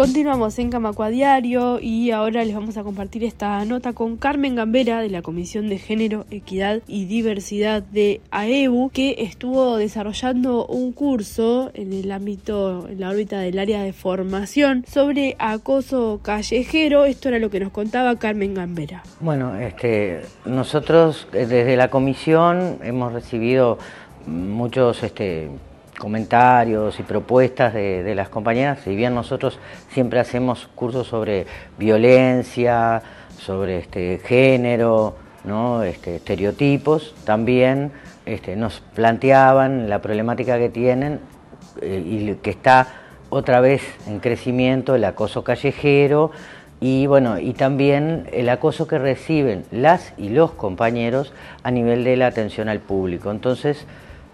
Continuamos en Camacua Diario y ahora les vamos a compartir esta nota con Carmen Gambera de la Comisión de Género, Equidad y Diversidad de AEBU, que estuvo desarrollando un curso en el ámbito, en la órbita del área de formación sobre acoso callejero. Esto era lo que nos contaba Carmen Gambera. Bueno, este, nosotros eh, desde la comisión hemos recibido muchos este, comentarios y propuestas de, las compañeras, si bien nosotros siempre hacemos cursos sobre violencia, sobre este, género, ¿no? este, estereotipos, también este, nos planteaban la problemática que tienen eh, y que está otra vez en crecimiento el acoso callejero y bueno, y también el acoso que reciben las y los compañeros a nivel de la atención al público. Entonces,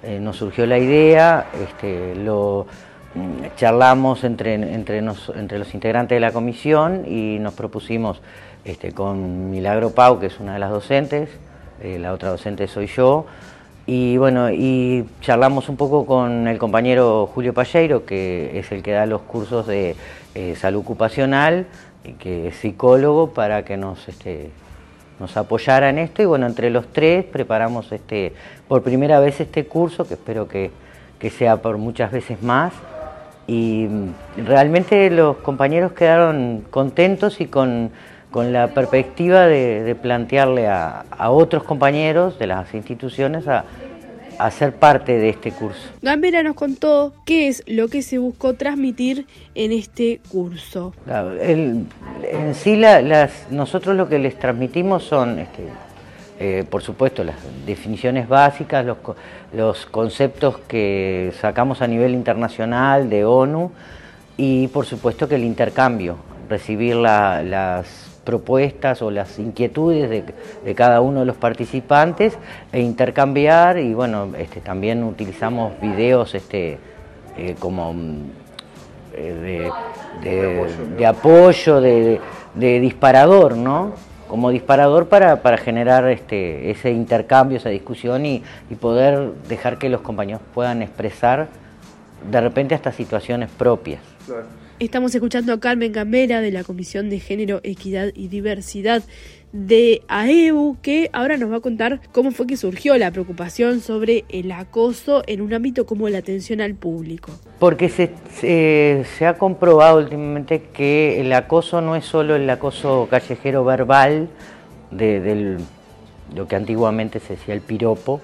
eh, nos surgió la idea, este, lo mm, charlamos entre, entre, los integrantes de la comisión y nos propusimos este, con Milagro Pau, que es una de las docentes, eh, la otra docente soy yo, y bueno, y charlamos un poco con el compañero Julio Palleiro, que es el que da los cursos de eh, salud ocupacional, y que es psicólogo, para que nos este, nos apoyara en esto y bueno, entre los tres preparamos este, por primera vez este curso, que espero que, sea por muchas veces más. Y realmente los compañeros quedaron contentos y con, la perspectiva de, plantearle a, a otros compañeros de las instituciones a, a ser parte de este curso. Gambera nos contó qué es lo que se buscó transmitir en este curso. en sí, las, nosotros lo que les transmitimos son, este, eh, por supuesto, las definiciones básicas, los, los conceptos que sacamos a nivel internacional de ONU y, por supuesto, que el intercambio, recibir las propuestas o las inquietudes de, cada uno de los participantes e intercambiar y bueno, este, también utilizamos videos este, eh, como mm, eh, de, apoyo, de, disparador, ¿no? Como disparador para, generar este, ese intercambio, esa discusión y, y poder dejar que los compañeros puedan expresar de repente hasta situaciones propias. Estamos escuchando a Carmen Gambera de la Comisión de Género, Equidad y Diversidad de AEU, que ahora nos va a contar cómo fue que surgió la preocupación sobre el acoso en un ámbito como la atención al público. Porque se, ha comprobado últimamente que el acoso no es solo el acoso callejero verbal, de, lo que antiguamente se decía el piropo,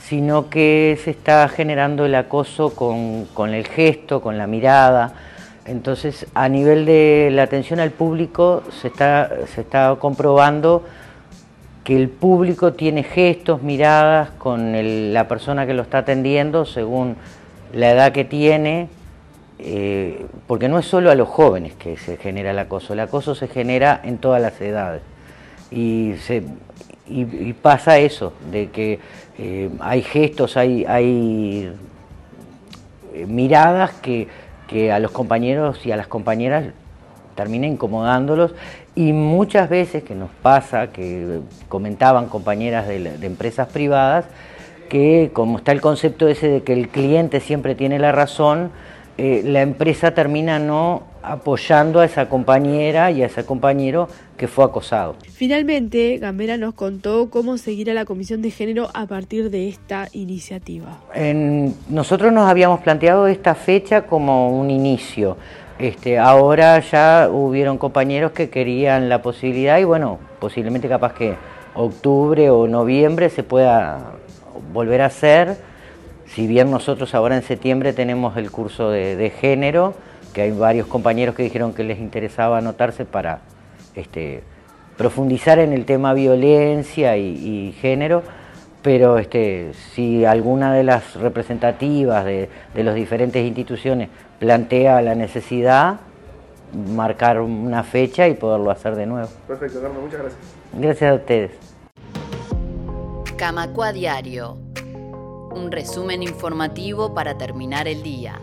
sino que se está generando el acoso con, con el gesto, con la mirada, entonces, a nivel de la atención al público, se está, se está comprobando que el público tiene gestos, miradas con la persona que lo está atendiendo según la edad que tiene, eh, porque no es solo a los jóvenes que se genera el acoso, el acoso se genera en todas las edades. Y, pasa eso, de que eh, hay gestos, hay, hay eh, miradas que que a los compañeros y a las compañeras termina incomodándolos. Y muchas veces que nos pasa, que comentaban compañeras de, empresas privadas, que como está el concepto ese de que el cliente siempre tiene la razón, eh, la empresa termina no apoyando a esa compañera y a ese compañero que fue acosado. Finalmente, Gambera nos contó cómo seguir a la Comisión de Género a partir de esta iniciativa. nosotros nos habíamos planteado esta fecha como un inicio. Este, ahora ya hubieron compañeros que querían la posibilidad y bueno, posiblemente capaz que octubre o noviembre se pueda volver a hacer. Si bien nosotros ahora en septiembre tenemos el curso de género, que hay varios compañeros que dijeron que les interesaba anotarse para este, profundizar en el tema violencia y, género, pero este, si alguna de las representativas de, de las diferentes instituciones plantea la necesidad, marcar una fecha y poderlo hacer de nuevo. Perfecto, Carlos, muchas gracias. Gracias a ustedes. Camacua Diario, un resumen informativo para terminar el día.